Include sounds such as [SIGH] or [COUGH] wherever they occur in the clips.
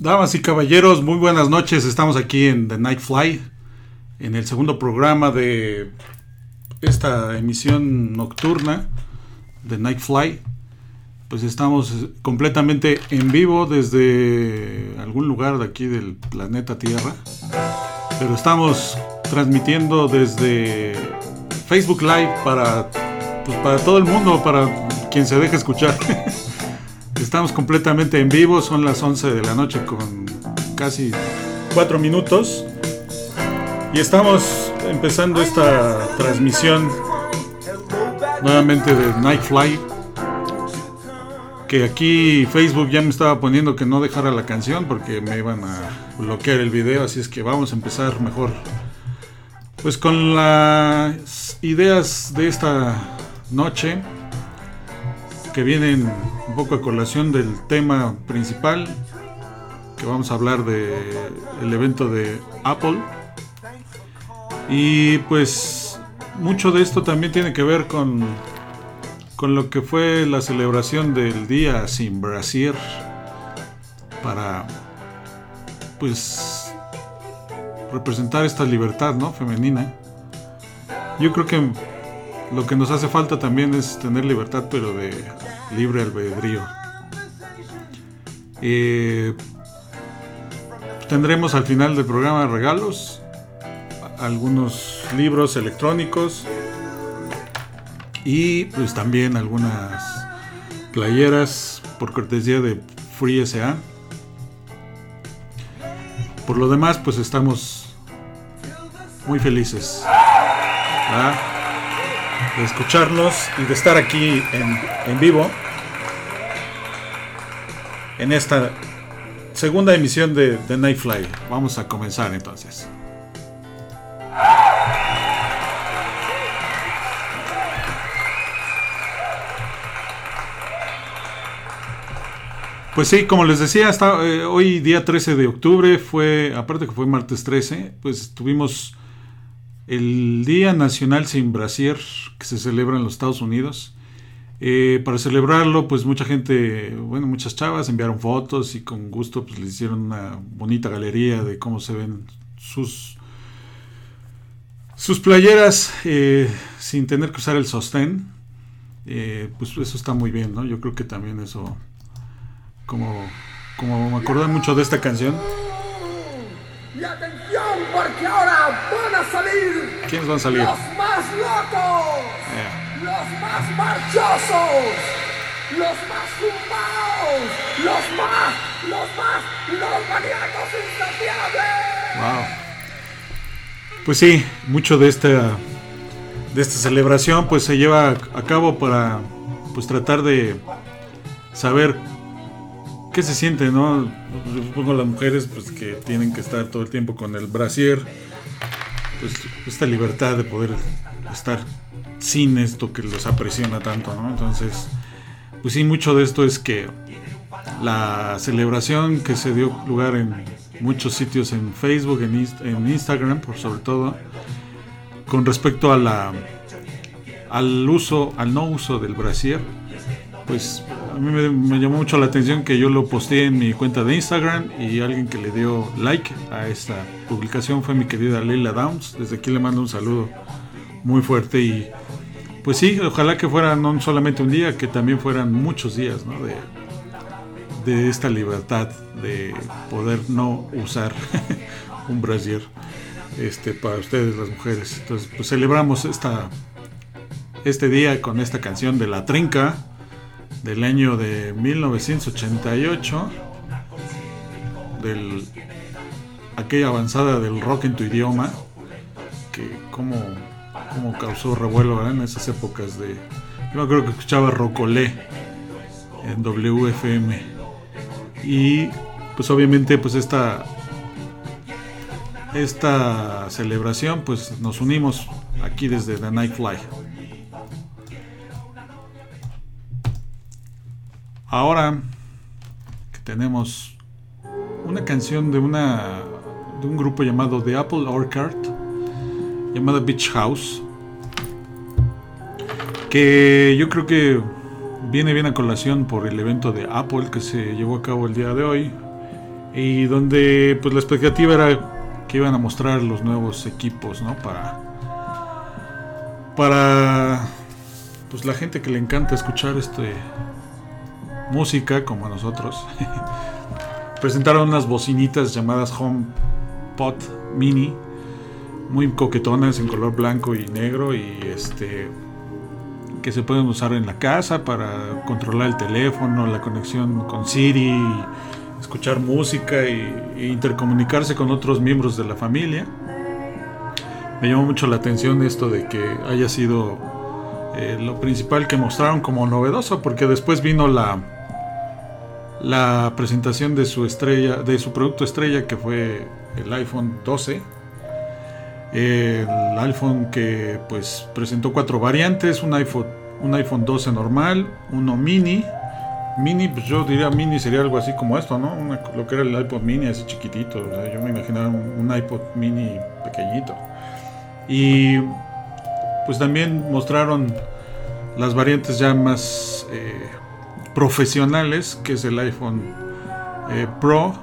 Damas y caballeros, muy buenas noches. Estamos aquí en The Night Fly, en el segundo programa de esta emisión nocturna de Night Fly. Pues estamos completamente en vivo desde algún lugar de aquí del planeta Tierra. Pero estamos transmitiendo desde Facebook Live para, pues para todo el mundo, para quien se deje escuchar. [LAUGHS] Estamos completamente en vivo, son las 11 de la noche con casi 4 minutos. Y estamos empezando esta transmisión nuevamente de Nightfly. Que aquí Facebook ya me estaba poniendo que no dejara la canción porque me iban a bloquear el video. Así es que vamos a empezar mejor. Pues con las ideas de esta noche que vienen un poco a colación del tema principal, que vamos a hablar de el evento de Apple. Y pues mucho de esto también tiene que ver con, con lo que fue la celebración del día sin brasier para pues representar esta libertad ¿no? femenina. Yo creo que lo que nos hace falta también es tener libertad, pero de libre albedrío. Tendremos al final del programa regalos, algunos libros electrónicos y pues también algunas playeras por cortesía de Free SA. Por lo demás, pues estamos muy felices de escucharnos y de estar aquí en, en vivo en esta segunda emisión de The Night Fly. Vamos a comenzar entonces. Pues sí, como les decía, hasta, eh, hoy día 13 de octubre fue, aparte que fue martes 13, pues tuvimos el Día Nacional Sin Brasier que se celebra en los Estados Unidos. Eh, para celebrarlo, pues mucha gente, bueno, muchas chavas enviaron fotos y con gusto pues les hicieron una bonita galería de cómo se ven sus sus playeras eh, sin tener que usar el sostén. Eh, pues eso está muy bien, ¿no? Yo creo que también eso, como, como me acordé mucho de esta canción. A salir. ¿Quiénes van a salir? Los más locos. Los más marchosos, los más zumbados, los más, los más, los maníacos insaciables. Wow. Pues sí, mucho de esta de esta celebración pues se lleva a cabo para pues tratar de saber qué se siente, ¿no? Supongo las mujeres pues que tienen que estar todo el tiempo con el brasier, pues esta libertad de poder estar sin esto que los apresiona tanto, ¿no? Entonces, pues sí, mucho de esto es que la celebración que se dio lugar en muchos sitios en Facebook, en, Instagram, por sobre todo, con respecto a la al uso, al no uso del brasier, pues a mí me, llamó mucho la atención que yo lo posteé en mi cuenta de Instagram y alguien que le dio like a esta publicación fue mi querida Leila Downs. Desde aquí le mando un saludo muy fuerte y pues sí, ojalá que fuera no solamente un día, que también fueran muchos días de, de esta libertad de poder no usar [LAUGHS] un brasier este, para ustedes las mujeres. Entonces, pues celebramos esta, este día con esta canción de La Trinca del año de 1988, del, aquella avanzada del rock en tu idioma, que como como causó revuelo en esas épocas de... Yo creo que escuchaba Rocolé en WFM. Y pues obviamente pues esta esta celebración pues nos unimos aquí desde The Nightfly. Ahora que tenemos una canción de una de un grupo llamado The Apple Orchard llamada Beach House, que yo creo que viene bien a colación por el evento de Apple que se llevó a cabo el día de hoy y donde pues la expectativa era que iban a mostrar los nuevos equipos, ¿no? Para para pues la gente que le encanta escuchar este música como nosotros. [LAUGHS] Presentaron unas bocinitas llamadas HomePod Mini muy coquetonas en color blanco y negro y este que se pueden usar en la casa para controlar el teléfono, la conexión con Siri, escuchar música e intercomunicarse con otros miembros de la familia. Me llamó mucho la atención esto de que haya sido eh, lo principal que mostraron como novedoso, porque después vino la la presentación de su estrella, de su producto estrella que fue el iPhone 12 el iPhone que pues presentó cuatro variantes, un iPhone, un iPhone 12 normal, uno mini, mini, pues yo diría mini sería algo así como esto, ¿no? lo que era el iPod mini, así chiquitito, yo me imaginaba un, iPod mini pequeñito. Y pues también mostraron las variantes ya más eh, profesionales, que es el iPhone eh, Pro,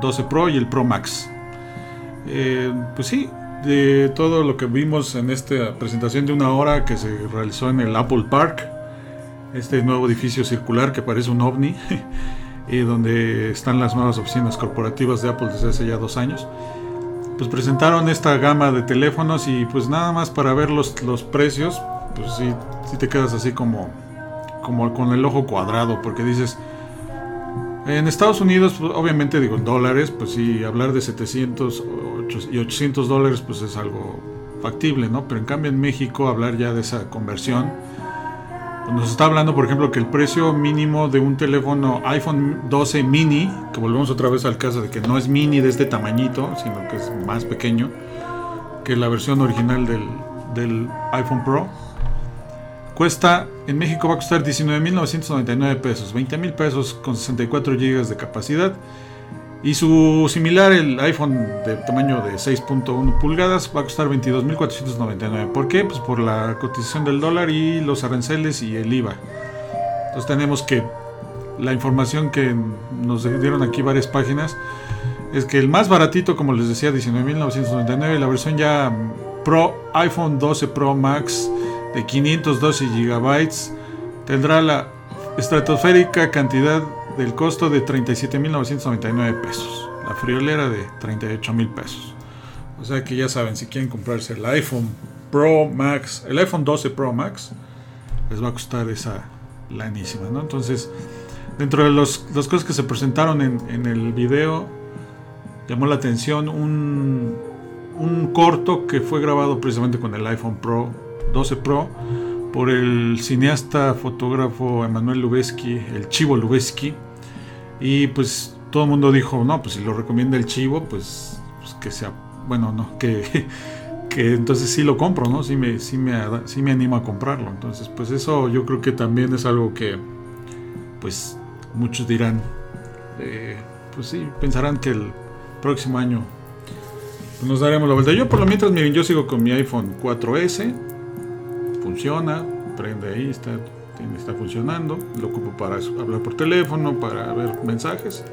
12 Pro y el Pro Max. Eh, pues sí, de todo lo que vimos en esta presentación de una hora que se realizó en el Apple Park, este nuevo edificio circular que parece un ovni, y [LAUGHS] donde están las nuevas oficinas corporativas de Apple desde hace ya dos años. Pues presentaron esta gama de teléfonos y pues nada más para ver los, los precios, pues sí, sí te quedas así como, como con el ojo cuadrado, porque dices, en Estados Unidos, obviamente digo en dólares, pues sí, hablar de 700 y 800 dólares pues es algo factible, ¿no? Pero en cambio en México hablar ya de esa conversión, pues, nos está hablando por ejemplo que el precio mínimo de un teléfono iPhone 12 mini, que volvemos otra vez al caso de que no es mini de este tamañito, sino que es más pequeño que la versión original del, del iPhone Pro, Cuesta, en México va a costar 19.999 pesos, 20.000 pesos con 64 GB de capacidad. Y su similar, el iPhone de tamaño de 6.1 pulgadas, va a costar 22.499. ¿Por qué? Pues por la cotización del dólar y los aranceles y el IVA. Entonces tenemos que la información que nos dieron aquí varias páginas es que el más baratito, como les decía, 19.999, la versión ya Pro iPhone 12 Pro Max de 512 GB tendrá la estratosférica cantidad del costo de 37.999 pesos. La friolera de 38.000 pesos. O sea que ya saben, si quieren comprarse el iPhone Pro Max, el iPhone 12 Pro Max, les va a costar esa lanísima, ¿no? Entonces, dentro de los, las cosas que se presentaron en, en el video, llamó la atención un, un corto que fue grabado precisamente con el iPhone Pro 12 Pro por el cineasta fotógrafo Emanuel Lubezki, el Chivo Lubezki. Y pues todo el mundo dijo, no, pues si lo recomienda el Chivo, pues, pues que sea, bueno, no, que, [LAUGHS] que entonces sí lo compro, ¿no? Sí me, sí, me, sí me animo a comprarlo. Entonces, pues eso yo creo que también es algo que, pues muchos dirán, eh, pues sí, pensarán que el próximo año nos daremos la vuelta. Yo por lo mientras, yo sigo con mi iPhone 4S funciona, prende ahí, está, está funcionando, lo ocupo para hablar por teléfono, para ver mensajes.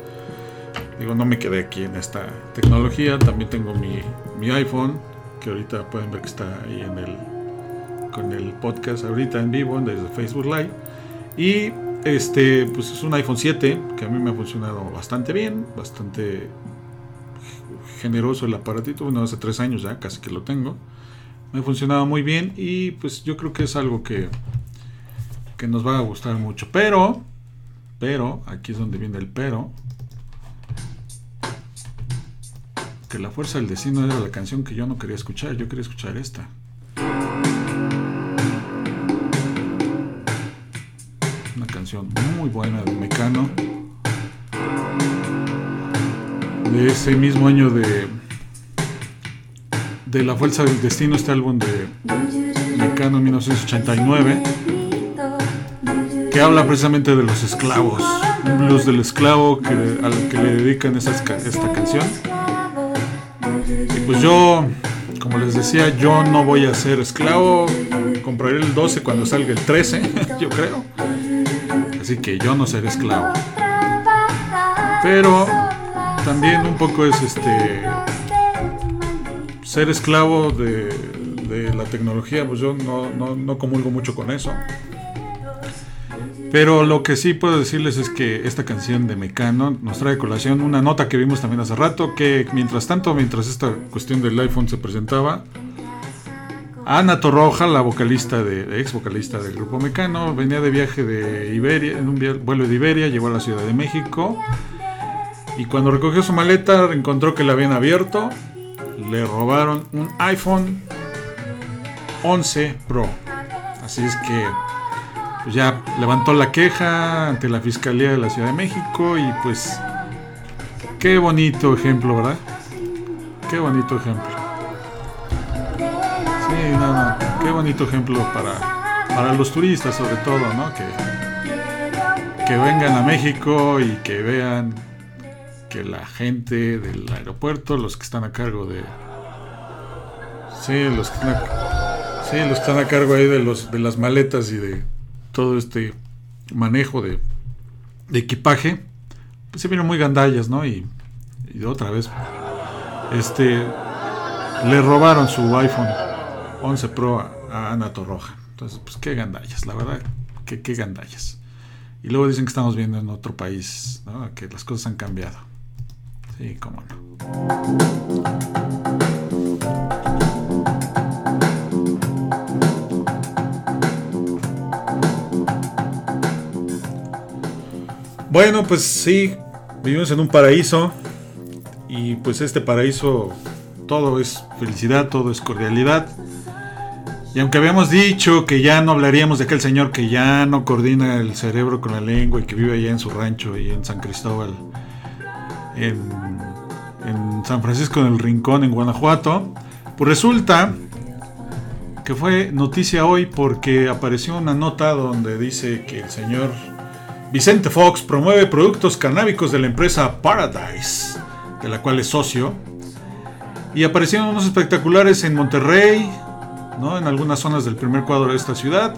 Digo, no me quedé aquí en esta tecnología, también tengo mi, mi iPhone, que ahorita pueden ver que está ahí en el con el podcast ahorita en vivo desde Facebook Live. Y este, pues es un iPhone 7 que a mí me ha funcionado bastante bien, bastante generoso el aparatito. Bueno, hace tres años ya casi que lo tengo me funcionaba muy bien y pues yo creo que es algo que, que nos va a gustar mucho. Pero, pero, aquí es donde viene el pero. Que la fuerza del destino era la canción que yo no quería escuchar, yo quería escuchar esta. Una canción muy buena de Mecano. De ese mismo año de de La Fuerza del Destino, este álbum de Mecano 1989, que habla precisamente de los esclavos, un blues del esclavo que, al que le dedican esta canción. Y pues yo, como les decía, yo no voy a ser esclavo, compraré el 12 cuando salga el 13, [LAUGHS] yo creo. Así que yo no seré esclavo. Pero también un poco es este ser esclavo de, la tecnología, pues yo no, no, no comulgo mucho con eso. Pero lo que sí puedo decirles es que esta canción de Mecano nos trae colación una nota que vimos también hace rato, que mientras tanto, mientras esta cuestión del iPhone se presentaba, Ana Torroja, la vocalista de, ex vocalista del grupo Mecano, venía de viaje de Iberia, en un vuelo de Iberia, llegó a la Ciudad de México y cuando recogió su maleta encontró que la habían abierto, le robaron un iPhone 11 Pro. Así es que pues ya levantó la queja ante la Fiscalía de la Ciudad de México y pues qué bonito ejemplo, ¿verdad? Qué bonito ejemplo. Sí, no, no, qué bonito ejemplo para, para los turistas sobre todo, ¿no? Que, que vengan a México y que vean que la gente del aeropuerto, los que están a cargo de... Sí, los que están a, sí, los que están a cargo ahí de, los, de las maletas y de todo este manejo de, equipaje, pues se vieron muy gandallas, ¿no? Y, y otra vez, este, le robaron su iPhone 11 Pro a, Ana Torroja. Entonces, pues qué gandallas, la verdad, que qué gandallas. Y luego dicen que estamos viendo en otro país, ¿no? Que las cosas han cambiado. Sí, cómo no. Bueno, pues sí, vivimos en un paraíso y pues este paraíso todo es felicidad, todo es cordialidad. Y aunque habíamos dicho que ya no hablaríamos de aquel señor que ya no coordina el cerebro con la lengua y que vive allá en su rancho y en San Cristóbal, en, San Francisco del Rincón, en Guanajuato, pues resulta que fue noticia hoy porque apareció una nota donde dice que el señor Vicente Fox promueve productos canábicos de la empresa Paradise, de la cual es socio. Y aparecieron unos espectaculares en Monterrey, ¿no? en algunas zonas del primer cuadro de esta ciudad,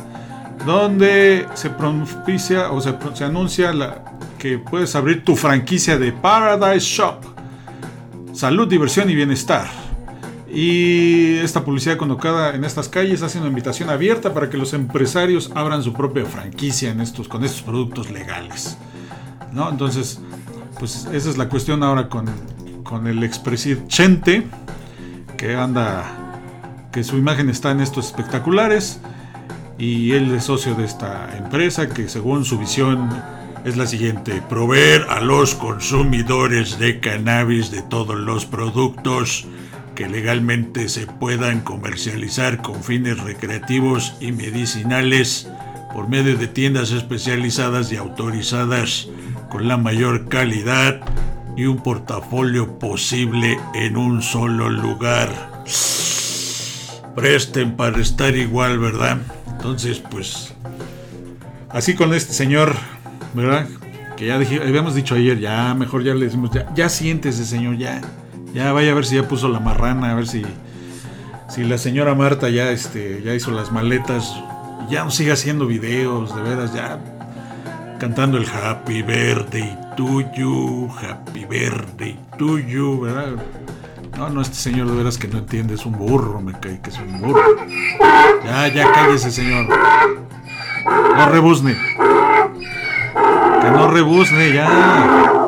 donde se pronuncia o se anuncia la, que puedes abrir tu franquicia de Paradise Shop. Salud, diversión y bienestar. Y esta publicidad colocada en estas calles hace una invitación abierta para que los empresarios abran su propia franquicia en estos, con estos productos legales. ¿no? Entonces, pues esa es la cuestión ahora con, con el expresidente que anda, que su imagen está en estos espectaculares. Y él es socio de esta empresa que según su visión es la siguiente, proveer a los consumidores de cannabis de todos los productos que legalmente se puedan comercializar con fines recreativos y medicinales por medio de tiendas especializadas y autorizadas con la mayor calidad y un portafolio posible en un solo lugar. Presten para estar igual, ¿verdad? Entonces, pues, así con este señor, ¿verdad? Que ya habíamos dicho ayer, ya mejor ya le decimos, ya, ya siéntese, señor, ya ya vaya a ver si ya puso la marrana, a ver si, si la señora Marta ya, este, ya hizo las maletas. Ya no siga haciendo videos, de veras, ya cantando el Happy Birthday to you, Happy Birthday to you, ¿verdad? No, no, este señor de veras que no entiende, es un burro, me cae que es un burro. Ya, ya cállese, señor. No rebuzne. Que no rebuzne, ya.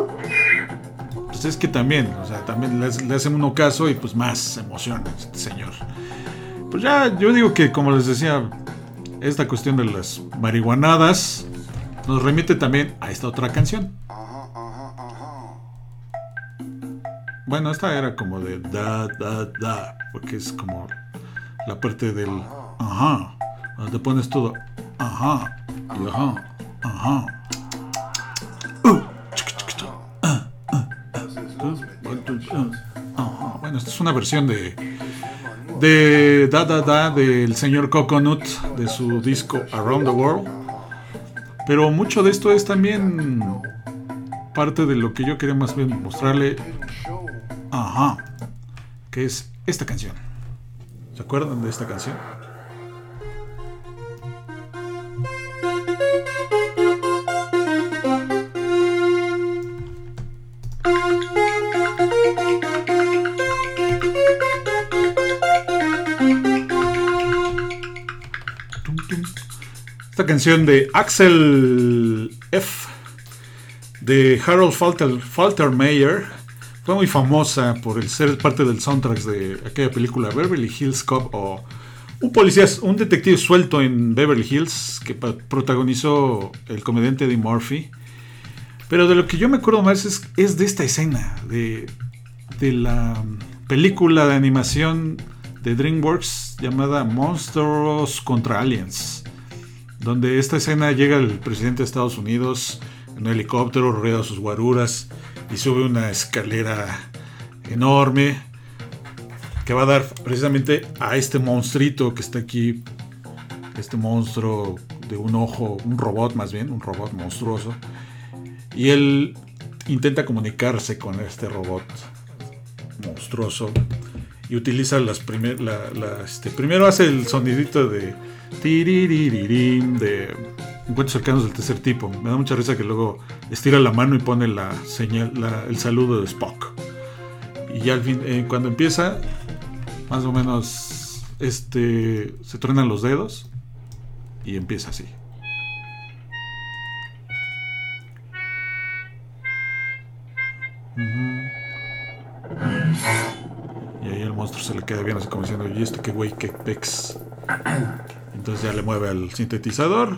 Pues es que también, o sea, también le, hacen uno caso y pues más emociona este señor. Pues ya, yo digo que como les decía, esta cuestión de las marihuanadas nos remite también a esta otra canción. Bueno, esta era como de da, da, da, porque es como la parte del ajá, donde te pones todo ajá, y ajá, ajá. Una versión de de Da Da Da del señor Coconut de su disco Around the World. Pero mucho de esto es también parte de lo que yo quería más bien mostrarle. Ajá. Que es esta canción. ¿Se acuerdan de esta canción? Canción de Axel F. de Harold Falter, Faltermeyer. Fue muy famosa por el ser parte del soundtrack de aquella película Beverly Hills Cop o un policía, un detective suelto en Beverly Hills que protagonizó el comediante Eddie Murphy. Pero de lo que yo me acuerdo más es, es de esta escena, de, de la película de animación de DreamWorks llamada Monsters contra Aliens, donde esta escena llega el presidente de Estados Unidos en un helicóptero, rueda sus guaruras y sube una escalera enorme que va a dar precisamente a este monstruito que está aquí, este monstruo de un ojo, un robot más bien, un robot monstruoso, y él intenta comunicarse con este robot monstruoso y utiliza las primeras. este, primero hace el sonidito de. De encuentros cercanos del tercer tipo. Me da mucha risa que luego estira la mano y pone la señal, el saludo de Spock. Y ya al fin, eh, cuando empieza, más o menos, este, se truenan los dedos y empieza así. Y ahí el monstruo se le queda bien así como diciendo, ¿y este qué güey, qué pex? Entonces ya le mueve al sintetizador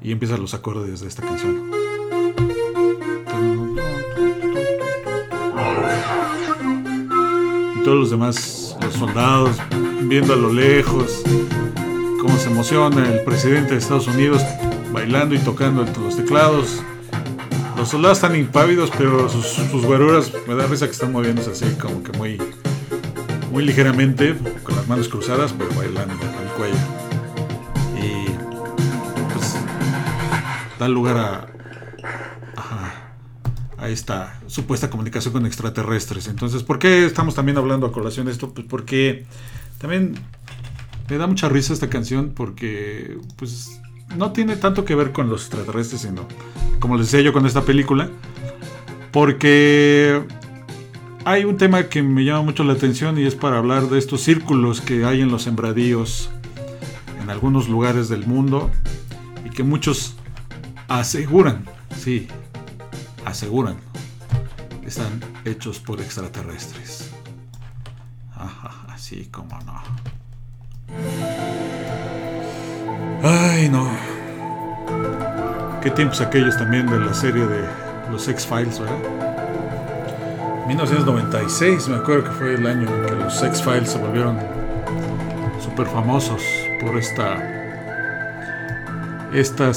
y empiezan los acordes de esta canción. Y todos los demás, los soldados, viendo a lo lejos cómo se emociona el presidente de Estados Unidos bailando y tocando entre los teclados. Los soldados están impávidos, pero sus, sus guaruras me da risa que están moviéndose así, como que muy, muy ligeramente, con las manos cruzadas, pero bailando al cuello. Da lugar a, a, esta supuesta comunicación con extraterrestres. Entonces, ¿por qué estamos también hablando a colación de esto? Pues porque también me da mucha risa esta canción porque pues no tiene tanto que ver con los extraterrestres, sino, como les decía yo con esta película, porque hay un tema que me llama mucho la atención y es para hablar de estos círculos que hay en los sembradíos en algunos lugares del mundo y que muchos aseguran, sí, aseguran, están hechos por extraterrestres. así como no. Ay, no. Qué tiempos aquellos también de la serie de los X-Files, ¿verdad? 1996, me acuerdo que fue el año en que los X-Files se volvieron súper famosos por esta. Esta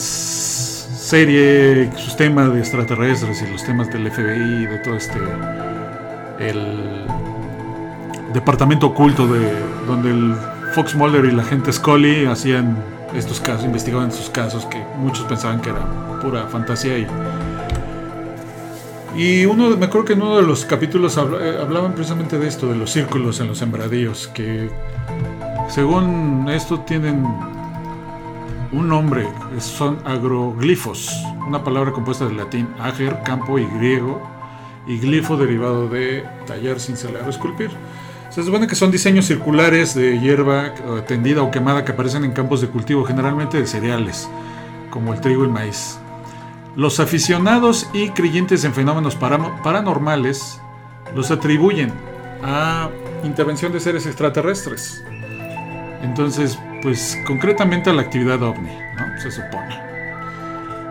serie, sus temas de extraterrestres y los temas del FBI, de todo este. El departamento oculto de donde el Fox Mulder y la gente Scully hacían estos casos, investigaban estos casos que muchos pensaban que era pura fantasía y y uno, me acuerdo que en uno de los capítulos eh, hablaban precisamente de esto, de los círculos en los sembradíos, que según esto tienen un nombre, son agroglifos, una palabra compuesta del latín ager, campo y griego, y glifo derivado de tallar, cincelar o esculpir. Se supone que son diseños circulares de hierba tendida o quemada que aparecen en campos de cultivo, generalmente de cereales, como el trigo y el maíz. Los aficionados y creyentes en fenómenos paranormales los atribuyen a intervención de seres extraterrestres. Entonces, pues concretamente a la actividad ovni, ¿no? Se supone.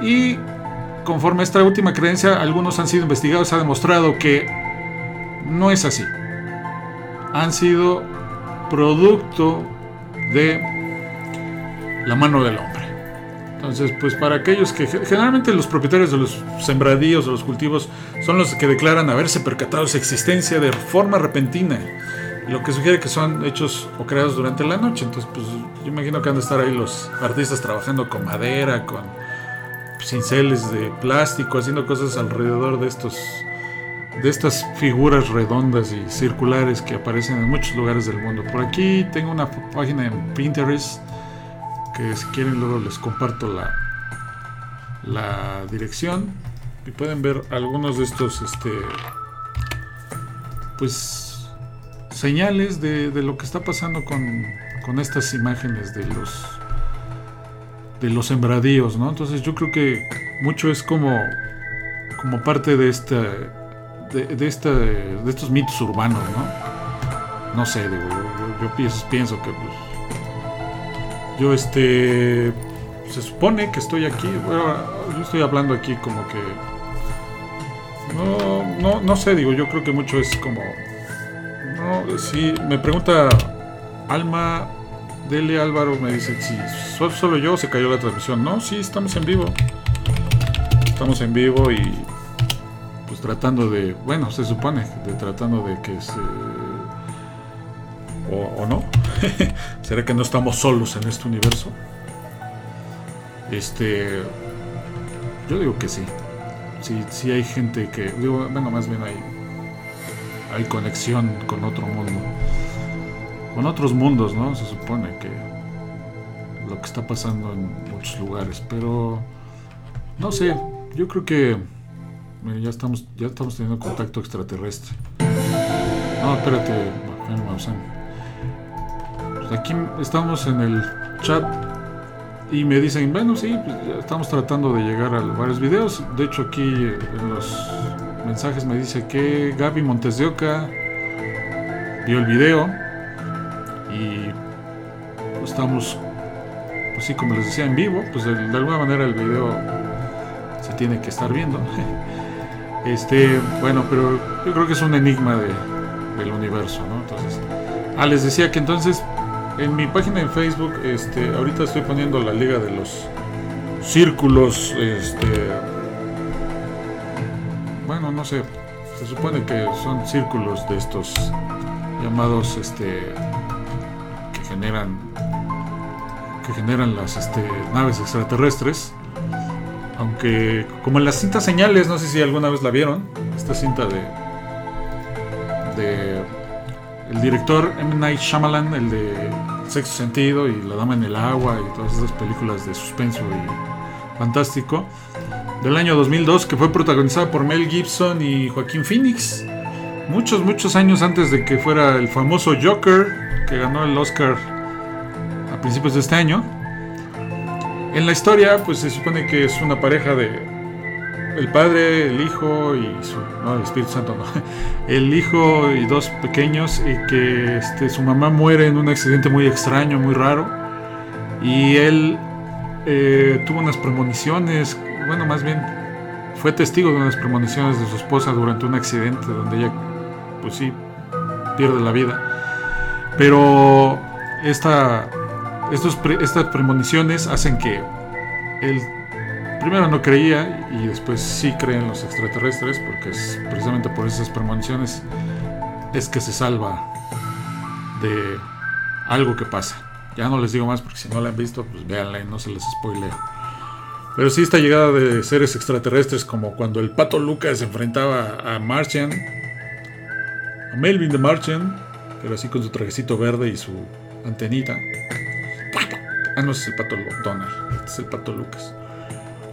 Y conforme a esta última creencia, algunos han sido investigados, ha demostrado que no es así han sido producto de la mano del hombre. Entonces, pues para aquellos que generalmente los propietarios de los sembradíos, de los cultivos, son los que declaran haberse percatado su existencia de forma repentina, lo que sugiere que son hechos o creados durante la noche. Entonces, pues yo imagino que han de estar ahí los artistas trabajando con madera, con cinceles de plástico, haciendo cosas alrededor de estos de estas figuras redondas y circulares que aparecen en muchos lugares del mundo. Por aquí tengo una página en Pinterest que si quieren luego les comparto la, la dirección y pueden ver algunos de estos este pues señales de, de lo que está pasando con, con estas imágenes de los de los sembradíos, ¿no? Entonces yo creo que mucho es como, como parte de esta, de, de esta, de estos mitos urbanos, ¿no? No sé, digo, yo, pienso, pienso que pues, yo este se supone que estoy aquí, bueno, yo estoy hablando aquí como que no, no, no sé, digo, yo creo que mucho es como no, sí, me pregunta Alma Dele Álvaro, me dice si solo yo se cayó la transmisión. No, sí, estamos en vivo. Estamos en vivo y pues tratando de, bueno, se supone, de tratando de que se... O, o no. [LAUGHS] ¿Será que no estamos solos en este universo? Este... Yo digo que sí. Sí, sí hay gente que... Digo, bueno, más bien hay... Hay conexión con otro mundo. Con otros mundos, ¿no? Se supone que... Lo que está pasando en muchos lugares. Pero... No sé. Yo creo que... Ya estamos, ya estamos teniendo contacto extraterrestre. No, espérate. Pues aquí estamos en el chat y me dicen, bueno, sí, pues estamos tratando de llegar a varios videos. De hecho, aquí en los mensajes me dice que Gaby Montes de Oca vio el video y pues, estamos, pues como les decía, en vivo. Pues de, de alguna manera el video se tiene que estar viendo. [LAUGHS] Este, bueno, pero yo creo que es un enigma de, del universo, ¿no? Entonces, ah, les decía que entonces en mi página en Facebook, este, ahorita estoy poniendo la liga de los círculos, este, sé, se supone que son círculos de estos llamados, este, que generan, que generan las, este, naves extraterrestres. Aunque, como en las cintas señales, no sé si alguna vez la vieron, esta cinta de. de. el director M. Night Shyamalan, el de Sexto Sentido y La Dama en el Agua y todas esas películas de suspenso y fantástico, del año 2002, que fue protagonizada por Mel Gibson y Joaquín Phoenix. Muchos, muchos años antes de que fuera el famoso Joker, que ganó el Oscar a principios de este año. En la historia, pues se supone que es una pareja de el padre, el hijo y su no, el Espíritu Santo no. [LAUGHS] El hijo y dos pequeños y que este, su mamá muere en un accidente muy extraño, muy raro. Y él eh, tuvo unas premoniciones, bueno, más bien fue testigo de unas premoniciones de su esposa durante un accidente donde ella, pues sí, pierde la vida. Pero esta estos estas premoniciones hacen que él primero no creía y después sí cree en los extraterrestres porque es precisamente por esas premoniciones es que se salva de algo que pasa. Ya no les digo más porque si no la han visto, pues véanla y no se les spoileo. Pero sí esta llegada de seres extraterrestres como cuando el pato Lucas enfrentaba a Martian, a Melvin the Martian, pero así con su trajecito verde y su antenita. Ah, no, es el pato Donald. Este es el pato Lucas.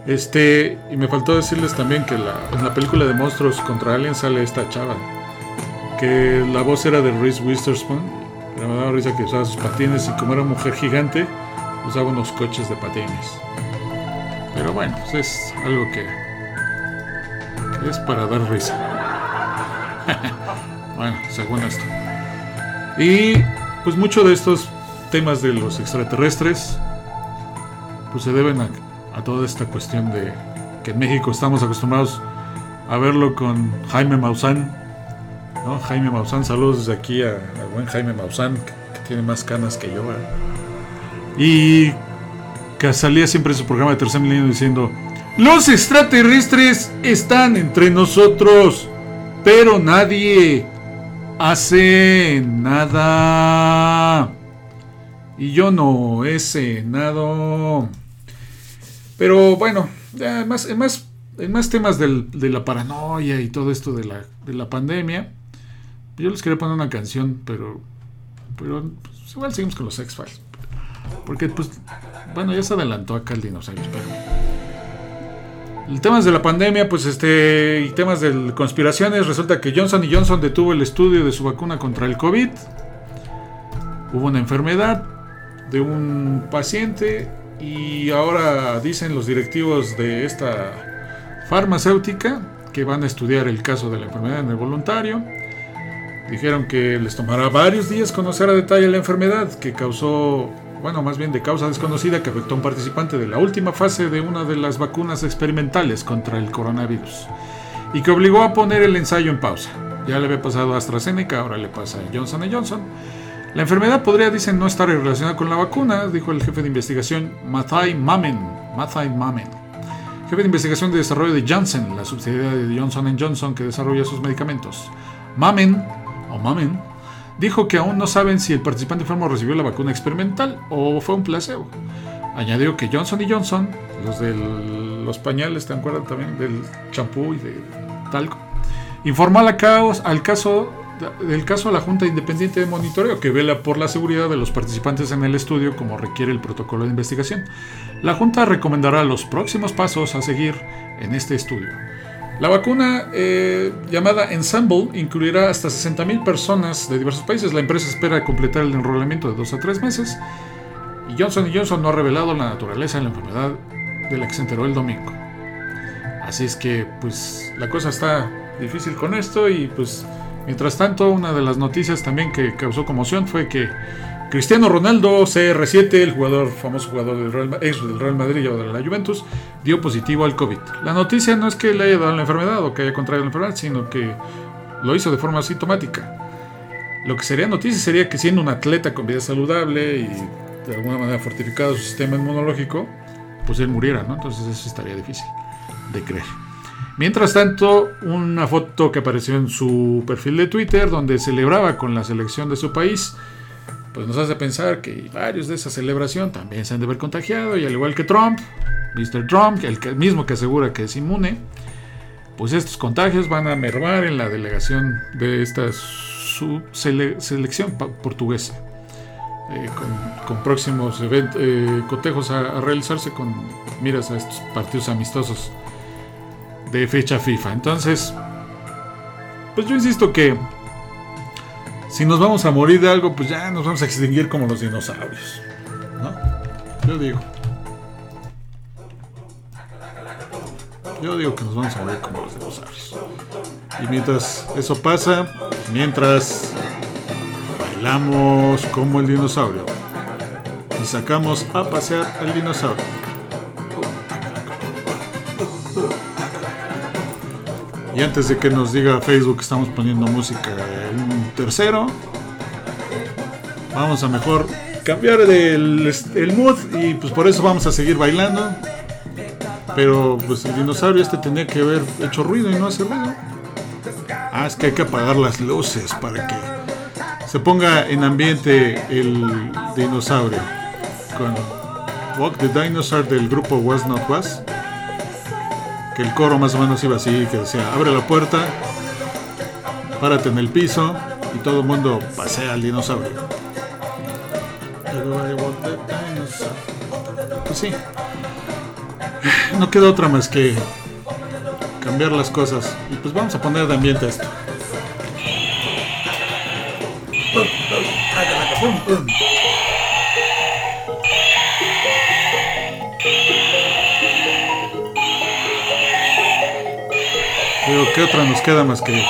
Este, y me faltó decirles también que la, en la película de monstruos contra aliens sale esta chava. Que la voz era de Reese Witherspoon. Pero me daba risa que usaba sus patines y como era mujer gigante, usaba unos coches de patines. Pero bueno, pues es algo que, es para dar risa. [LAUGHS] bueno, según esto. Y pues mucho de estos temas de los extraterrestres pues se deben a, a toda esta cuestión de que en México estamos acostumbrados a verlo con Jaime Maussan. ¿no? Jaime Maussan, saludos desde aquí a, buen Jaime Maussan, que, tiene más canas que yo. Y que salía siempre en su programa de Tercer Milenio diciendo: Los extraterrestres están entre nosotros, pero nadie hace nada. Y yo no he cenado. Pero bueno, ya más, en, más, en más temas del- de la paranoia y todo esto de la, de la pandemia, yo les quería poner una canción, pero, pero pues, igual seguimos con los X-Files. Porque, pues, bueno, ya se adelantó acá el dinosaurio, pero. El temas de la pandemia, pues este, y temas de conspiraciones, resulta que Johnson Johnson detuvo el estudio de su vacuna contra el COVID. Hubo una enfermedad de un paciente y ahora dicen los directivos de esta farmacéutica que van a estudiar el caso de la enfermedad en el voluntario. Dijeron que les tomará varios días conocer a detalle la enfermedad que causó, bueno, más bien de causa desconocida que afectó a un participante de la última fase de una de las vacunas experimentales contra el coronavirus y que obligó a poner el ensayo en pausa. Ya le había pasado a AstraZeneca, ahora le pasa a Johnson Johnson. La enfermedad podría, dicen, no estar relacionada con la vacuna, dijo el jefe de investigación Mathai Mamen. Mathai Mamen, jefe de investigación de desarrollo de Janssen, la subsidiaria de Johnson Johnson que desarrolla sus medicamentos. Mamen, o Mamen, dijo que aún no saben si el participante enfermo recibió la vacuna experimental o fue un placebo. Añadió que Johnson Johnson, los de los pañales, ¿te acuerdas también? Del champú y de talco, informó al caso del caso a la Junta Independiente de Monitoreo, que vela por la seguridad de los participantes en el estudio como requiere el protocolo de investigación. La Junta recomendará los próximos pasos a seguir en este estudio. La vacuna eh, llamada Ensemble incluirá hasta 60.000 personas de diversos países. La empresa espera completar el enrolamiento de dos a tres meses. Y Johnson Johnson no ha revelado la naturaleza de la enfermedad de la que se enteró el domingo. Así es que, pues, la cosa está difícil con esto y, pues, Mientras tanto, una de las noticias también que causó conmoción fue que Cristiano Ronaldo, CR7, el jugador famoso jugador del Real, ex del Real Madrid o de la Juventus, dio positivo al COVID. La noticia no es que le haya dado la enfermedad o que haya contraído la enfermedad, sino que lo hizo de forma asintomática. Lo que sería noticia sería que siendo un atleta con vida saludable y de alguna manera fortificado su sistema inmunológico, pues él muriera, ¿no? Entonces eso estaría difícil de creer. Mientras tanto, una foto que apareció en su perfil de Twitter donde celebraba con la selección de su país, pues nos hace pensar que varios de esa celebración también se han de haber contagiado y al igual que Trump, Mr. Trump, el mismo que asegura que es inmune, pues estos contagios van a mermar en la delegación de esta selección portuguesa. Eh, con, próximos eventos, eh, cotejos a realizarse con miras a estos partidos amistosos de fecha FIFA. Entonces, pues yo insisto que si nos vamos a morir de algo, pues ya nos vamos a extinguir como los dinosaurios. ¿No? Yo digo. Yo digo que nos vamos a morir como los dinosaurios. Y mientras eso pasa, mientras bailamos como el dinosaurio y sacamos a pasear al dinosaurio. Y antes de que nos diga Facebook que estamos poniendo música en un tercero, vamos a mejor cambiar el, el mood y pues por eso vamos a seguir bailando. Pero pues el dinosaurio este tenía que haber hecho ruido y no hace ruido. Ah, es que hay que apagar las luces para que se ponga en ambiente el dinosaurio. Con Walk the Dinosaur del grupo Was Not Was que el coro más o menos iba así, que decía, abre la puerta, párate en el piso y todo el mundo pasea al dinosaurio. Pues sí, no queda otra más que cambiar las cosas. Y pues vamos a poner de ambiente esto. Digo, ¿qué otra nos queda más que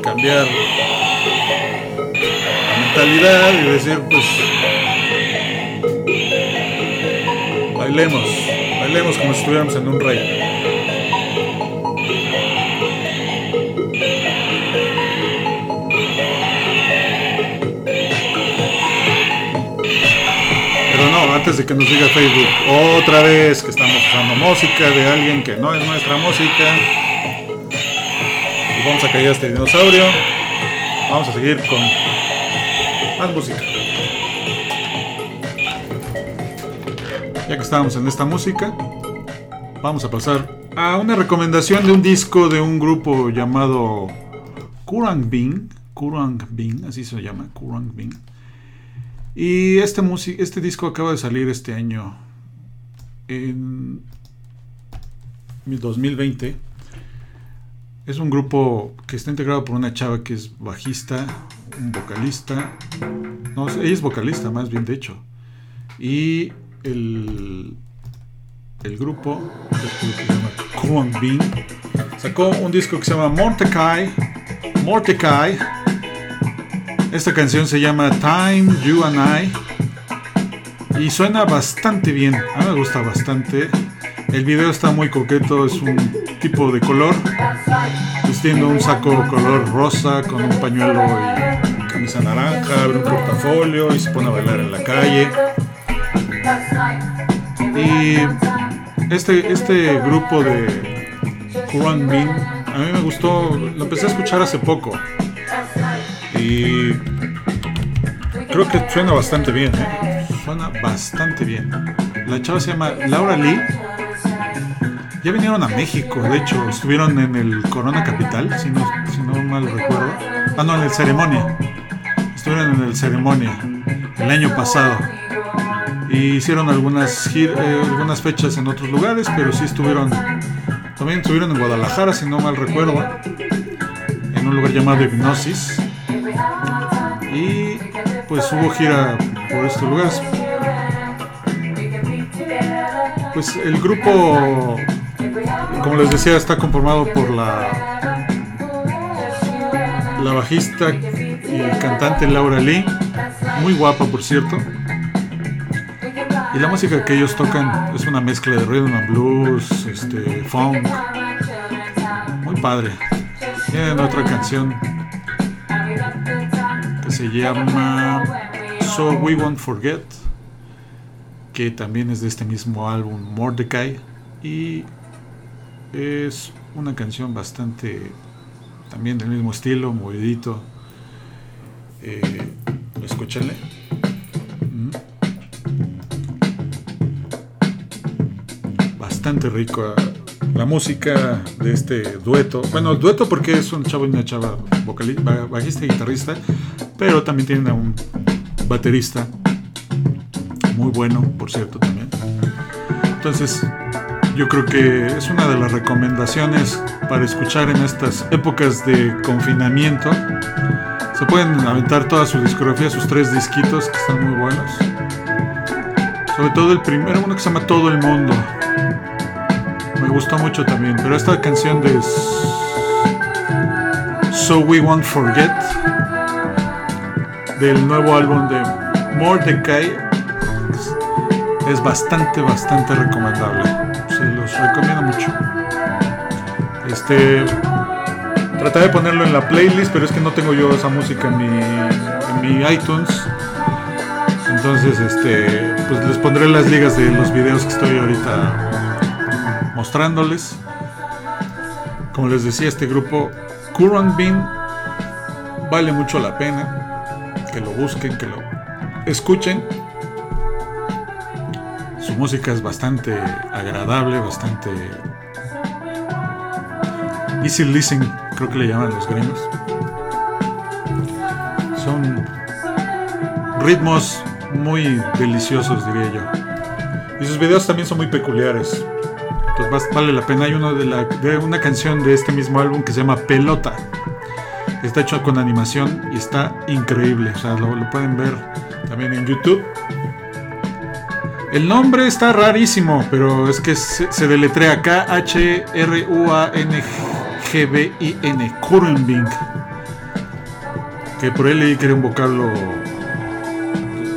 cambiar la mentalidad y decir, pues, bailemos, bailemos como si estuviéramos en un rey. Antes de que nos diga Facebook otra vez que estamos usando música de alguien que no es nuestra música. Y vamos a caer a este dinosaurio. Vamos a seguir con más música. Ya que estamos en esta música, vamos a pasar a una recomendación de un disco de un grupo llamado Kurang Bing. Kurang Bing, así se llama, Kurang Bing y este, este disco acaba de salir este año, en 2020. Es un grupo que está integrado por una chava que es bajista, un vocalista. No, ella es vocalista, más bien de hecho. Y el, el grupo, que se llama Kuan Bean, sacó un disco que se llama Mordecai. Mordecai. Esta canción se llama Time, You and I. Y suena bastante bien. A mí me gusta bastante. El video está muy coqueto, es un tipo de color. Vistiendo un saco color rosa con un pañuelo y camisa naranja, abre un portafolio y se pone a bailar en la calle. Y este, este grupo de Kuran Bean, a mí me gustó, lo empecé a escuchar hace poco. Y creo que suena bastante bien, ¿eh? suena bastante bien. La chava se llama Laura Lee. Ya vinieron a México, de hecho, estuvieron en el Corona Capital, si no, mal recuerdo. Ah, no, en el Ceremonia. Estuvieron en el Ceremonia el año pasado. Y hicieron algunas, eh, algunas fechas en otros lugares, pero sí estuvieron. También estuvieron en Guadalajara, si no mal recuerdo. En un lugar llamado Hipnosis. Y pues hubo gira por estos lugares. Pues el grupo, como les decía, está conformado por la, la bajista y cantante Laura Lee, muy guapa por cierto. Y la música que ellos tocan es una mezcla de rhythm and blues, este, funk, muy padre. Tienen otra canción se llama So We Won't Forget que también es de este mismo álbum Mordecai y es una canción bastante también del mismo estilo, movidito. Eh, escúchenle. Bastante rico la música de este dueto. Bueno, dueto porque es un chavo y una chava vocalista, bajista y guitarrista, pero también tienen a un baterista muy bueno, por cierto, también. Entonces, yo creo que es una de las recomendaciones para escuchar en estas épocas de confinamiento. Se pueden aventar toda su discografía, sus tres disquitos que están muy buenos. Sobre todo el primero, uno que se llama Todo el Mundo. Me gustó mucho también, pero esta canción de So We Won't Forget del nuevo álbum de Mordecai es bastante, bastante recomendable. Se los recomiendo mucho. Este. Trataré de ponerlo en la playlist, pero es que no tengo yo esa música en mi, en mi iTunes. Entonces, este, pues les pondré las ligas de los videos que estoy ahorita mostrándoles. Como les decía, este grupo Current Bean vale mucho la pena lo busquen, que lo escuchen su música es bastante agradable, bastante easy listening, creo que le llaman los gringos. Son ritmos muy deliciosos, diría yo. Y sus videos también son muy peculiares. Entonces vale la pena. Hay uno de, la, de una canción de este mismo álbum que se llama Pelota. Está hecho con animación y está increíble. O sea, lo, pueden ver también en YouTube. El nombre está rarísimo, pero es que se, deletrea K-H-R-U-A-N-G-B-I-N, Kurrenbing. Que por él leí que era un vocablo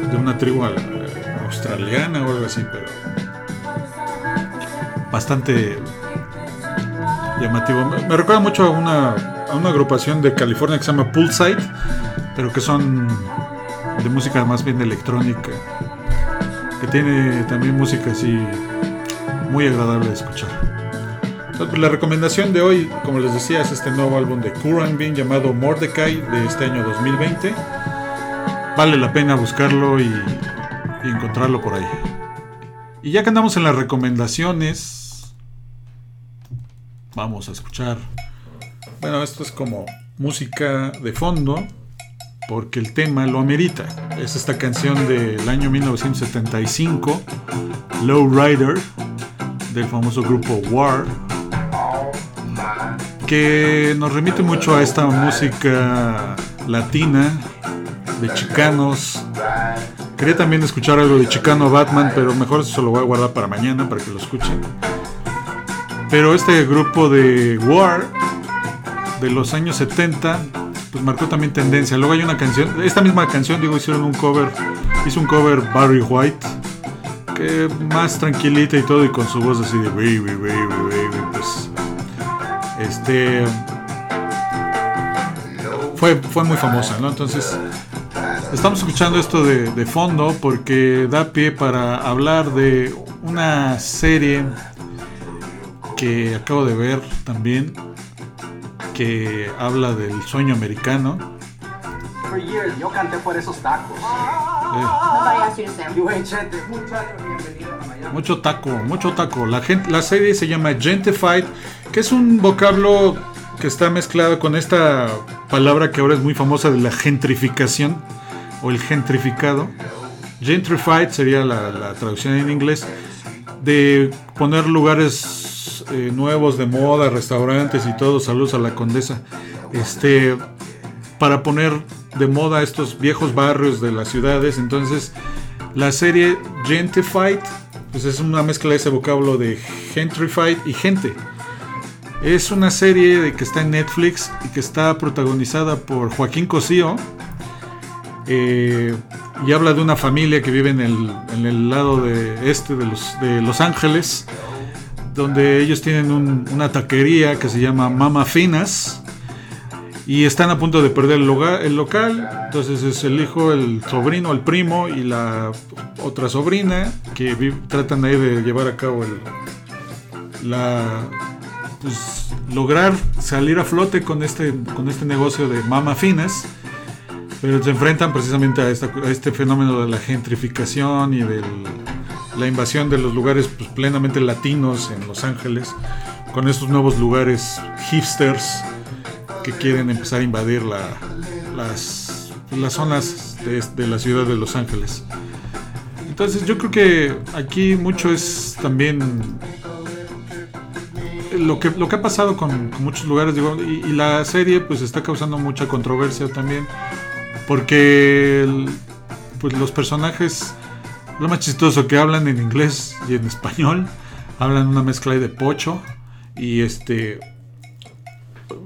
de una tribu australiana o algo así, pero bastante llamativo. Me recuerda mucho a una, una agrupación de California que se llama Poolside, pero que son de música más bien electrónica que tiene también música así muy agradable de escuchar. Entonces, pues, la recomendación de hoy, como les decía, es este nuevo álbum de Kuran Bean llamado Mordecai de este año 2020. Vale la pena buscarlo y, y encontrarlo por ahí. Y ya que andamos en las recomendaciones, vamos a escuchar. Bueno, esto es como música de fondo porque el tema lo amerita. Es esta canción del año 1975, Low Rider, del famoso grupo War, que nos remite mucho a esta música latina, de chicanos. Quería también escuchar algo de Chicano Batman, pero mejor eso lo voy a guardar para mañana para que lo escuchen. Pero este grupo de War de los años 70 pues marcó también tendencia. Luego hay una canción, esta misma canción, digo, hicieron un cover, hizo un cover Barry White, que más tranquilita y todo, y con su voz así de baby, baby, baby, pues este fue, fue muy famosa, ¿no? Entonces, estamos escuchando esto de, de fondo porque da pie para hablar de una serie que acabo de ver también que habla del sueño americano. For years, yo canté por esos tacos. A Miami. Mucho taco, mucho taco. La, gente, la serie se llama Gentified, que es un vocablo que está mezclado con esta palabra que ahora es muy famosa de la gentrificación o el gentrificado. Gentrified sería la, la traducción en inglés de poner lugares eh, nuevos de moda, restaurantes y todo. Saludos a la condesa. Este, para poner de moda estos viejos barrios de las ciudades. Entonces, la serie Gentified, pues es una mezcla de ese vocablo de gentrified y gente. Es una serie que está en Netflix y que está protagonizada por Joaquín Cosío. eh, y habla de una familia que vive en el, en el lado de este de los, de Los Ángeles, donde ellos tienen un- una taquería que se llama Mama Finas y están a punto de perder el, loga- el local. Entonces es el hijo, el sobrino, el primo y la otra sobrina que tratan ahí de llevar a cabo el, la pues, lograr salir a flote con este con este negocio de Mama Finas. Pero se enfrentan precisamente a, este fenómeno de la gentrificación y de la invasión de los lugares pues, plenamente latinos en Los Ángeles, con estos nuevos lugares hipsters que quieren empezar a invadir la- las, las zonas de, de la ciudad de Los Ángeles. Entonces yo creo que aquí mucho es también lo que, lo que ha pasado con, muchos lugares, digo, y, la serie pues está causando mucha controversia también, porque pues los personajes, lo más chistoso que hablan en inglés y en español, hablan una mezcla de pocho, y este,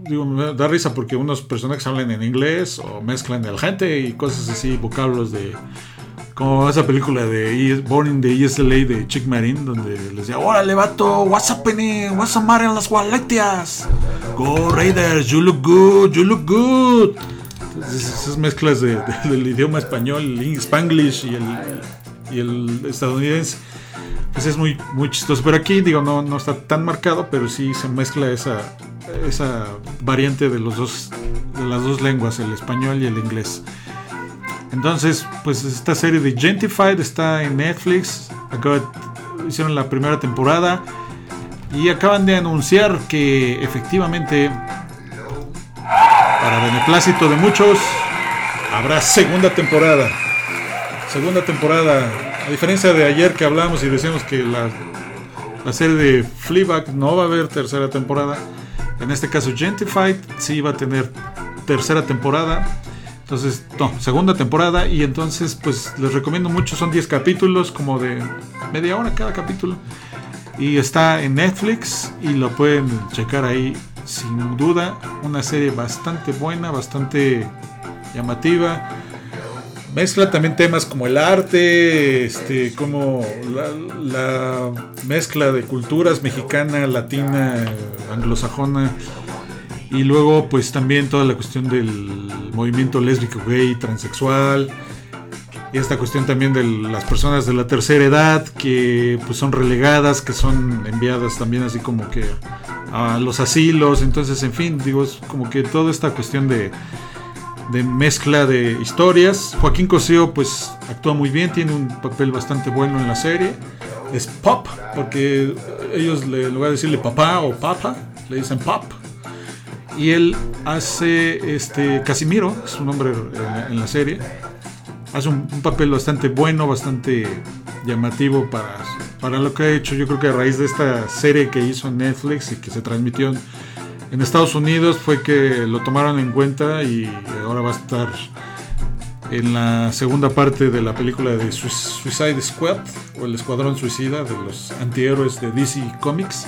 digo, me da risa porque unos personajes hablan en inglés o mezclan el gente y cosas así, vocablos de... Como esa película de Born in the ESLA de Chick Marin, donde les decía, órale vato, what's happening, what's the matter en las Gualetias? Go Raiders, you look good, you look good. Esas mezclas de- del idioma español, el Spanglish y el, y el estadounidense, pues es muy, muy chistoso. Pero aquí, digo, no, no está tan marcado, pero sí se mezcla esa, esa variante de, los dos, de las dos lenguas, el español y el inglés. Entonces, pues esta serie de Gentified está en Netflix. Acaba, hicieron la primera temporada. Y acaban de anunciar que efectivamente, para beneplácito de muchos, habrá segunda temporada. Segunda temporada. A diferencia de ayer que hablamos y decíamos que la, la serie de Fleabag no va a haber tercera temporada. En este caso, Gentified sí va a tener tercera temporada. Entonces, no, segunda temporada. Y entonces, pues les recomiendo mucho. Son 10 capítulos, como de media hora cada capítulo. Y está en Netflix y lo pueden checar ahí sin duda. Una serie bastante buena, bastante llamativa. Mezcla también temas como el arte, este, como la, la mezcla de culturas mexicana, latina, anglosajona. Y luego pues también toda la cuestión del movimiento lésbico, gay, transexual. Esta cuestión también de las personas de la tercera edad que pues son relegadas, que son enviadas también así como que a los asilos. Entonces, en fin, digo, es como que toda esta cuestión de, de mezcla de historias. Joaquín Cosío pues actúa muy bien, tiene un papel bastante bueno en la serie. Es pop, porque ellos le, en lugar de decirle papá o papa, le dicen pop. Y él hace este Casimiro, es su nombre en, en la serie. Hace un, papel bastante bueno, bastante llamativo para, para lo que ha hecho. Yo creo que a raíz de esta serie que hizo Netflix y que se transmitió en, en Estados Unidos fue que lo tomaron en cuenta y ahora va a estar en la segunda parte de la película de Suicide Squad o el Escuadrón Suicida de los antihéroes de DC Comics,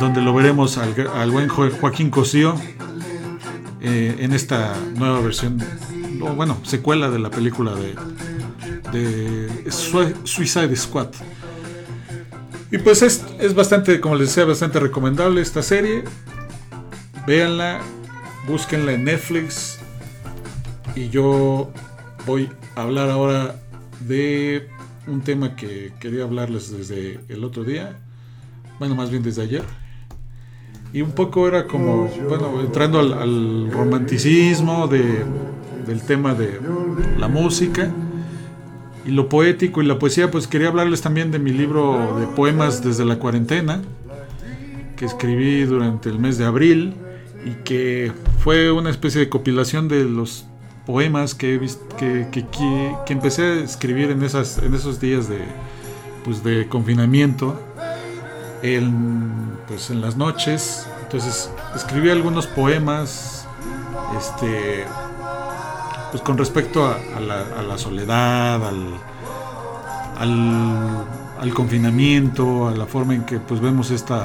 donde lo veremos al, buen Joaquín Cosío eh, en esta nueva versión, bueno, secuela de la película de Suicide Squad. Y pues es, es bastante, como les decía, bastante recomendable esta serie. Véanla, búsquenla en Netflix. Y yo voy a hablar ahora de un tema que quería hablarles desde el otro día. Bueno, más bien desde ayer. Y un poco era como, bueno, entrando al, romanticismo de, del tema de la música y lo poético y la poesía, pues quería hablarles también de mi libro de poemas desde la cuarentena, que escribí durante el mes de abril y que fue una especie de compilación de los poemas que, que, que, que, empecé a escribir en, esas, en esos días de, pues de confinamiento, en, pues en las noches. Entonces escribí algunos poemas, este, pues con respecto a, la, soledad, al, al, confinamiento, a la forma en que pues vemos esta,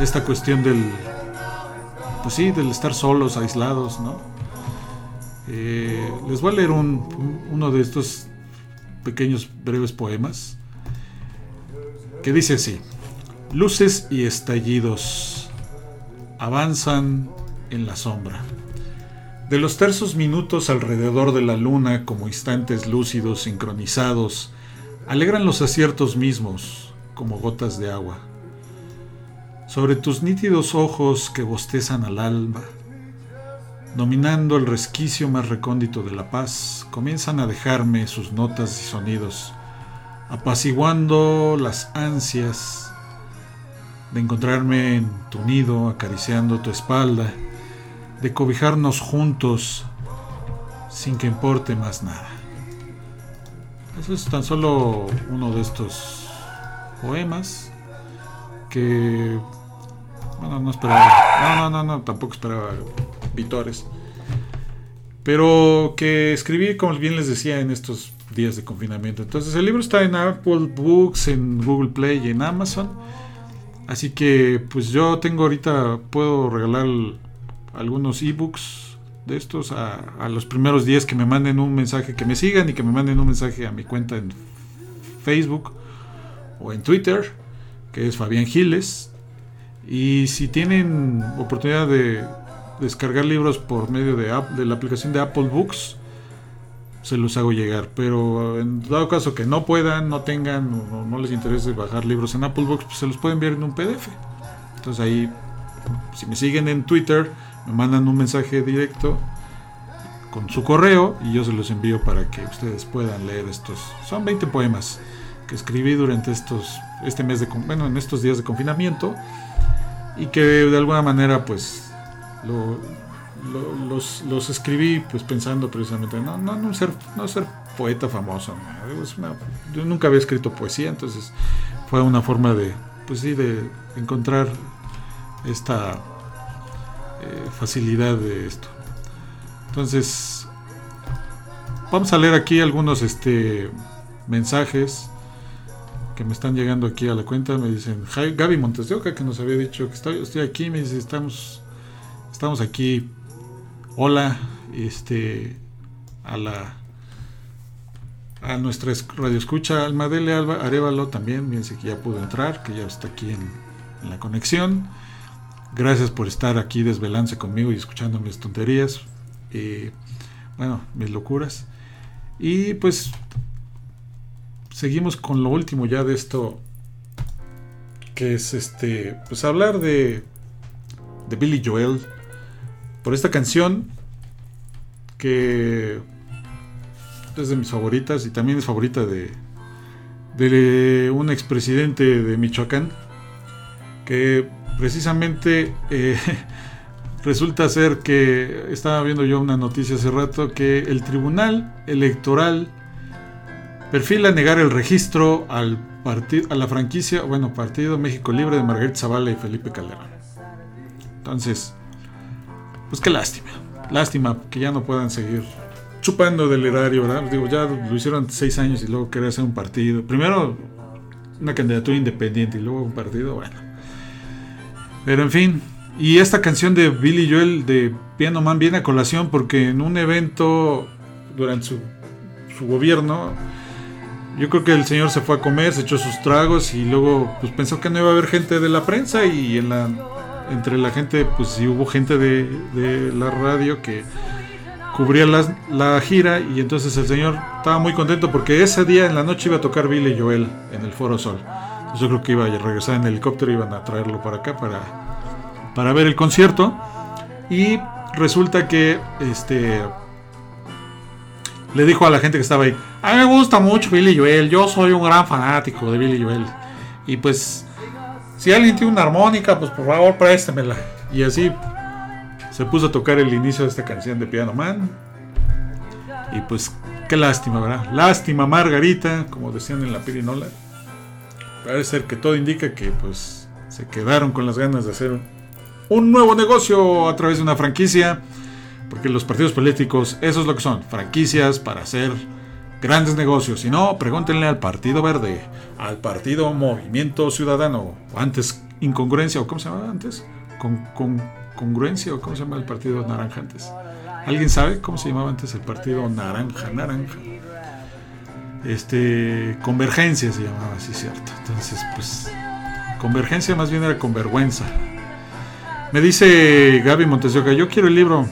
esta cuestión del, pues sí, del estar solos, aislados, ¿no? Eh, les voy a leer uno de estos pequeños breves poemas que dice así, luces y estallidos avanzan en la sombra de los tersos minutos alrededor de la luna como instantes lúcidos sincronizados, alegran los aciertos mismos como gotas de agua. Sobre tus nítidos ojos que bostezan al alma, dominando el resquicio más recóndito de la paz, comienzan a dejarme sus notas y sonidos, apaciguando las ansias de encontrarme en tu nido, acariciando tu espalda, de cobijarnos juntos sin que importe más nada. Eso es tan solo uno de estos poemas que, bueno, no esperaba, no, no, no, no tampoco esperaba vitores, pero que escribí, como bien les decía, en estos días de confinamiento. Entonces el libro está en Apple Books, en Google Play y en Amazon. Así que pues yo tengo ahorita, puedo regalar algunos ebooks de estos a, los primeros días que me manden un mensaje, que me sigan y que me manden un mensaje a mi cuenta en Facebook o en Twitter, que es Fabián Giles. Y si tienen oportunidad de descargar libros por medio de, de la aplicación de Apple Books, se los hago llegar. Pero en dado caso que no puedan, no tengan o no les interese bajar libros en Apple Books, pues se los pueden enviar en un PDF. Entonces ahí, si me siguen en Twitter, me mandan un mensaje directo con su correo y yo se los envío para que ustedes puedan leer estos. Son 20 poemas que escribí durante estos este mes de bueno, en estos días de confinamiento y que de alguna manera pues los, escribí pues pensando precisamente no no no ser no ser poeta famoso yo nunca había escrito poesía entonces fue una forma de pues sí de encontrar esta eh, facilidad de esto. Entonces, vamos a leer aquí algunos este, mensajes que me están llegando aquí a la cuenta. Me dicen, Gaby Montes de Oca, que nos había dicho que estoy, estoy aquí. Me dice, estamos, estamos aquí. Hola, este, a la a nuestra radio escucha Almadele Arevalo también, piense que ya pudo entrar, que ya está aquí en la conexión. Gracias por estar aquí desvelándose conmigo y escuchando mis tonterías. y bueno, mis locuras. Y pues seguimos con lo último ya de esto. Que es este. Pues hablar de. De Billy Joel. Por esta canción. Que. Es de mis favoritas. Y también es favorita de. De un expresidente de Michoacán. Que precisamente eh, [LAUGHS] resulta ser que estaba viendo yo una noticia hace rato que el Tribunal Electoral perfila negar el registro al a la franquicia, bueno, Partido México Libre de Margarita Zavala y Felipe Calderón. Entonces, pues qué lástima. Lástima que ya no puedan seguir chupando del erario, ¿verdad? Digo, ya lo hicieron seis años y luego quería hacer un partido. Primero una candidatura independiente y luego un partido, bueno. Pero en fin, y esta canción de Billy Joel de Piano Man viene a colación porque en un evento durante su, su gobierno, yo creo que el señor se fue a comer, se echó sus tragos y luego pues pensó que no iba a haber gente de la prensa y en la entre la gente pues sí hubo gente de, de la radio que cubría la, la, gira y entonces el señor estaba muy contento porque ese día en la noche iba a tocar Billy Joel en el Foro Sol. Yo creo que iba a regresar en helicóptero, iban a traerlo para acá para, para ver el concierto. Y resulta que este le dijo a la gente que estaba ahí, a mí me gusta mucho Billy Joel, yo soy un gran fanático de Billy Joel. Y pues, si alguien tiene una armónica, pues por favor préstemela. Y así se puso a tocar el inicio de esta canción de Piano Man. Y pues, qué lástima, ¿verdad? Lástima, Margarita, como decían en la pirinola. Parece ser que todo indica que pues se quedaron con las ganas de hacer un nuevo negocio a través de una franquicia. Porque los partidos políticos, eso es lo que son, franquicias para hacer grandes negocios. Si no, pregúntenle al Partido Verde, al Partido Movimiento Ciudadano, o antes Incongruencia, o ¿cómo se llamaba antes? Con, con, congruencia, o ¿cómo se llama el Partido Naranja antes? ¿Alguien sabe cómo se llamaba antes el Partido Naranja? Naranja. Este, Convergencia se llamaba, sí, cierto. Entonces, pues, Convergencia más bien era con vergüenza. Me dice Gaby Montesioca, yo quiero el libro.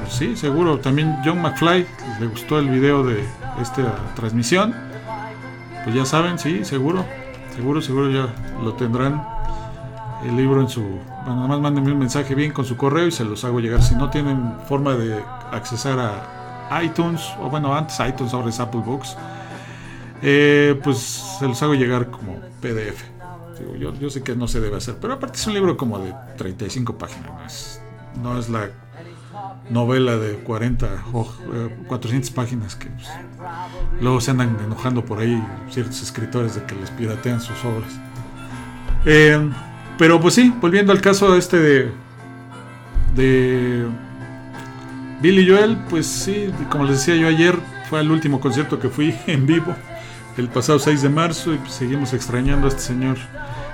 Pues sí, seguro. También John McFly le gustó el video de esta transmisión. Pues ya saben, sí, seguro. Seguro, seguro ya lo tendrán el libro en su. Bueno, nada más mándenme un mensaje bien con su correo y se los hago llegar. Si no tienen forma de accesar a iTunes, o bueno, antes iTunes, ahora es Apple Books, eh, pues se los hago llegar como PDF. Yo, yo, sé que no se debe hacer, pero aparte es un libro como de 35 páginas. No es, no es la novela de 40 o 400 páginas que pues, luego se andan enojando por ahí ciertos escritores de que les piratean sus obras. Eh, pero pues sí, volviendo al caso este de, de Billy Joel, pues sí, como les decía yo ayer, fue el último concierto que fui [LAUGHS] en vivo el pasado 6 de marzo y pues seguimos extrañando a este señor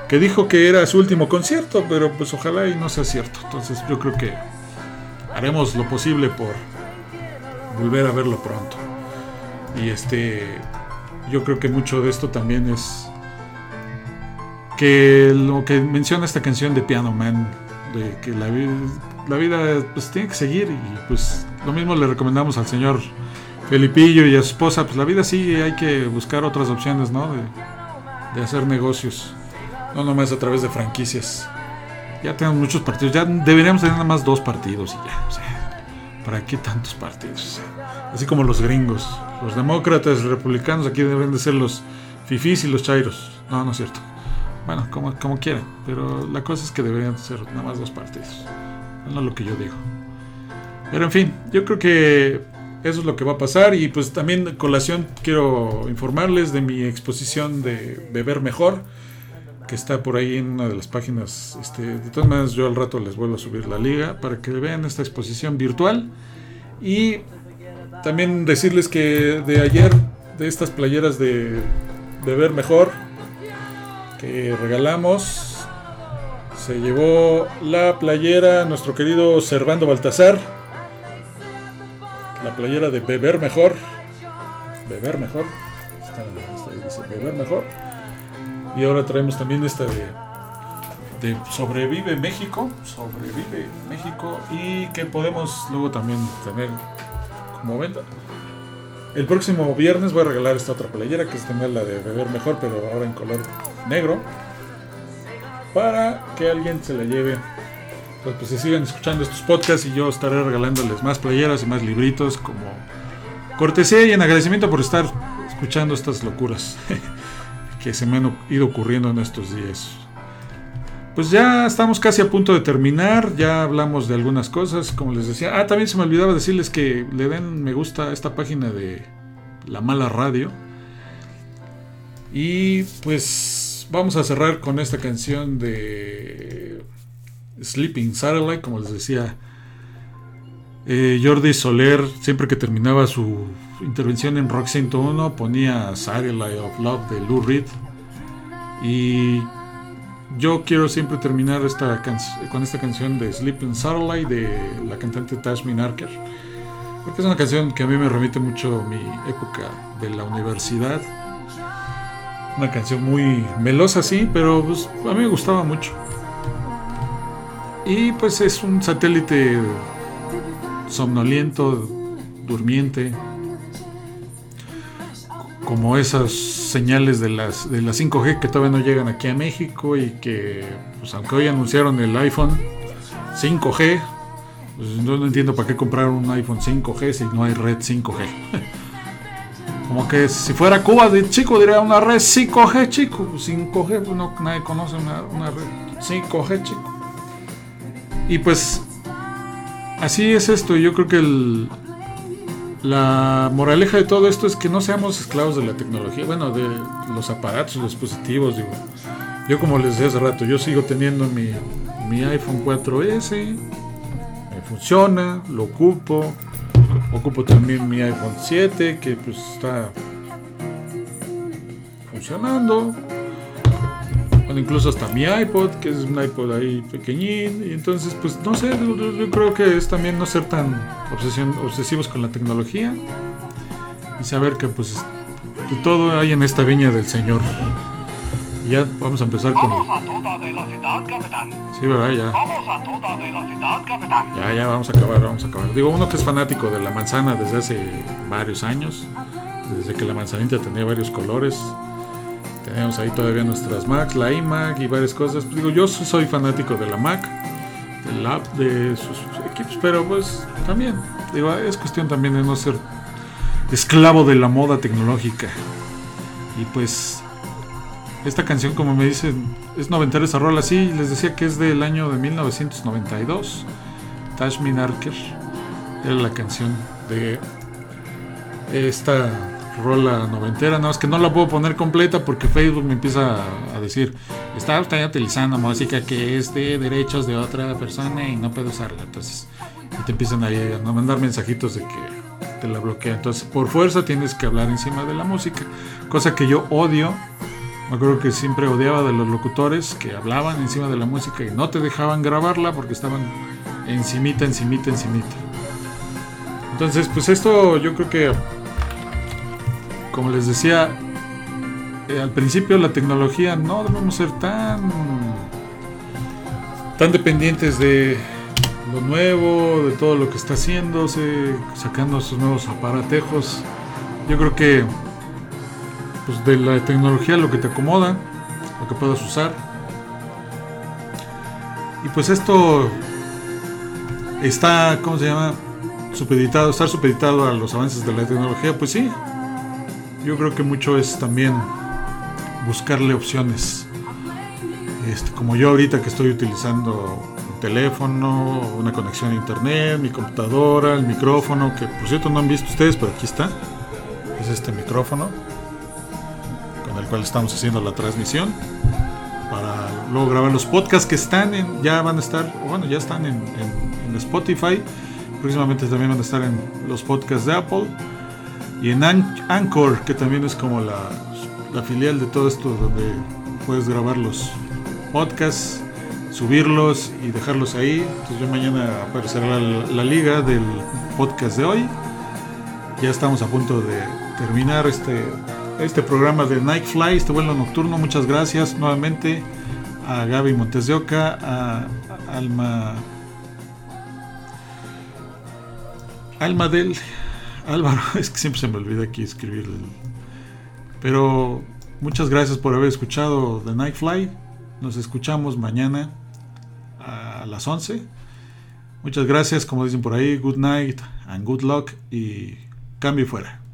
que dijo que era su último concierto, pero pues ojalá y no sea cierto. Entonces yo creo que haremos lo posible por volver a verlo pronto. Y este, yo creo que mucho de esto también es que lo que menciona esta canción de Piano Man, de que la, la vida pues tiene que seguir y pues lo mismo le recomendamos al señor Felipillo y a su esposa, pues la vida sigue, hay que buscar otras opciones, ¿no? De, de hacer negocios, no nomás a través de franquicias. Ya tenemos muchos partidos, ya deberíamos tener nada más dos partidos y ya, o sea, ¿para qué tantos partidos? Así como los gringos, los demócratas, los republicanos, aquí deben de ser los fifís y los chairos. No, no es cierto. Bueno, como, como quieran, pero la cosa es que deberían ser nada más dos partidos. No lo que yo digo. Pero en fin, yo creo que eso es lo que va a pasar y pues también colación quiero informarles de mi exposición de Beber Mejor que está por ahí en una de las páginas este, de todas maneras yo al rato les vuelvo a subir la liga para que vean esta exposición virtual y también decirles que de ayer de estas playeras de Beber Mejor que regalamos se llevó la playera nuestro querido Servando Baltasar la playera de Beber Mejor. Beber Mejor. Beber Mejor. Y ahora traemos también esta de, de Sobrevive México. Sobrevive México. Y que podemos luego también tener como venta. El próximo viernes voy a regalar esta otra playera que es también la de Beber Mejor, pero ahora en color negro. Para que alguien se la lleve pues, pues se sigan escuchando estos podcasts y yo estaré regalándoles más playeras y más libritos como cortesía y en agradecimiento por estar escuchando estas locuras [LAUGHS] que se me han ido ocurriendo en estos días. Pues ya estamos casi a punto de terminar, ya hablamos de algunas cosas, como les decía. Ah, también se me olvidaba decirles que le den me gusta a esta página de La Mala Radio. Y pues vamos a cerrar con esta canción de Sleeping Satellite, como les decía. Eh, Jordi Soler, siempre que terminaba su intervención en Rock 101, ponía Satellite of Love de Lou Reed. Y yo quiero siempre terminar esta con esta canción de Sleeping Satellite de la cantante Tashmin Arker. Porque es una canción que a mí me remite mucho a mi época de la universidad. Una canción muy melosa, sí, pero pues, a mí me gustaba mucho. Y pues es un satélite somnoliento, durmiente, como esas señales de las, de las 5G que todavía no llegan aquí a México y que, pues aunque hoy anunciaron el iPhone 5G, pues no entiendo para qué comprar un iPhone 5G si no hay red 5G. [LAUGHS] Como que si fuera Cuba de chico diría una red 5G chico. 5G, pues no, nadie conoce una, una red 5G chico. Y pues así es esto. Yo creo que el, la moraleja de todo esto es que no seamos esclavos de la tecnología, bueno, de los aparatos, los dispositivos. Digo. Yo como les decía hace rato, yo sigo teniendo mi, mi iPhone 4S, me funciona, lo ocupo. Ocupo también mi iPhone 7 que pues está funcionando incluso hasta mi iPod, que es un iPod ahí pequeñín. Y entonces, pues no sé, yo, creo que es también no ser tan obsesión, obsesivos con la tecnología y saber que pues todo hay en esta viña del Señor. Ya vamos a empezar con... Sí, ¿verdad? Ya. Ya, ya, vamos a acabar, vamos a acabar. Digo, uno que es fanático de la manzana desde hace varios años, desde que la manzanita tenía varios colores tenemos ahí todavía nuestras Macs, la iMac y varias cosas. Pues digo, yo soy fanático de la Mac, del app, de sus equipos, pero pues también, digo, es cuestión también de no ser esclavo de la moda tecnológica. Y pues, esta canción, como me dicen, es noventera esa rola, sí, les decía que es del año de 1992. Tashmin Arker era la canción de esta rola noventera, no, es que no la puedo poner completa porque Facebook me empieza a decir, está utilizando música que es de derechos de otra persona y no puedo usarla. Entonces, te empiezan a, a mandar mensajitos de que te la bloquea. Entonces, por fuerza tienes que hablar encima de la música, cosa que yo odio. Me acuerdo que siempre odiaba de los locutores que hablaban encima de la música y no te dejaban grabarla porque estaban encimita, encimita, encimita. Entonces, pues esto yo creo que como les decía, eh, al principio la tecnología no debemos ser tan tan dependientes de lo nuevo, de todo lo que está haciéndose, sacando sus nuevos aparatejos. Yo creo que pues de la tecnología lo que te acomoda, lo que puedas usar. Y pues esto está, ¿cómo se llama? Supeditado, estar supeditado a los avances de la tecnología, pues sí, yo creo que mucho es también buscarle opciones. Este, como yo ahorita que estoy utilizando un teléfono, una conexión a internet, mi computadora, el micrófono, que por cierto no han visto ustedes, pero aquí está. Es este micrófono cual estamos haciendo la transmisión para luego grabar los podcasts que están en, ya van a estar, bueno, ya están en, Spotify. Próximamente también van a estar en los podcasts de Apple y en Anchor, que también es como la, filial de todo esto, donde puedes grabar los podcasts, subirlos y dejarlos ahí. Entonces yo mañana aparecerá la, liga del podcast de hoy. Ya estamos a punto de terminar este, este programa de Nightfly, este vuelo nocturno. Muchas gracias nuevamente a Gaby Montes de Oca, a Alma Alma del Álvaro, [LAUGHS] es que siempre se me olvida aquí escribir. Pero muchas gracias por haber escuchado The Nightfly. Nos escuchamos mañana a las 11. Muchas gracias, como dicen por ahí, good night and good luck y cambio fuera.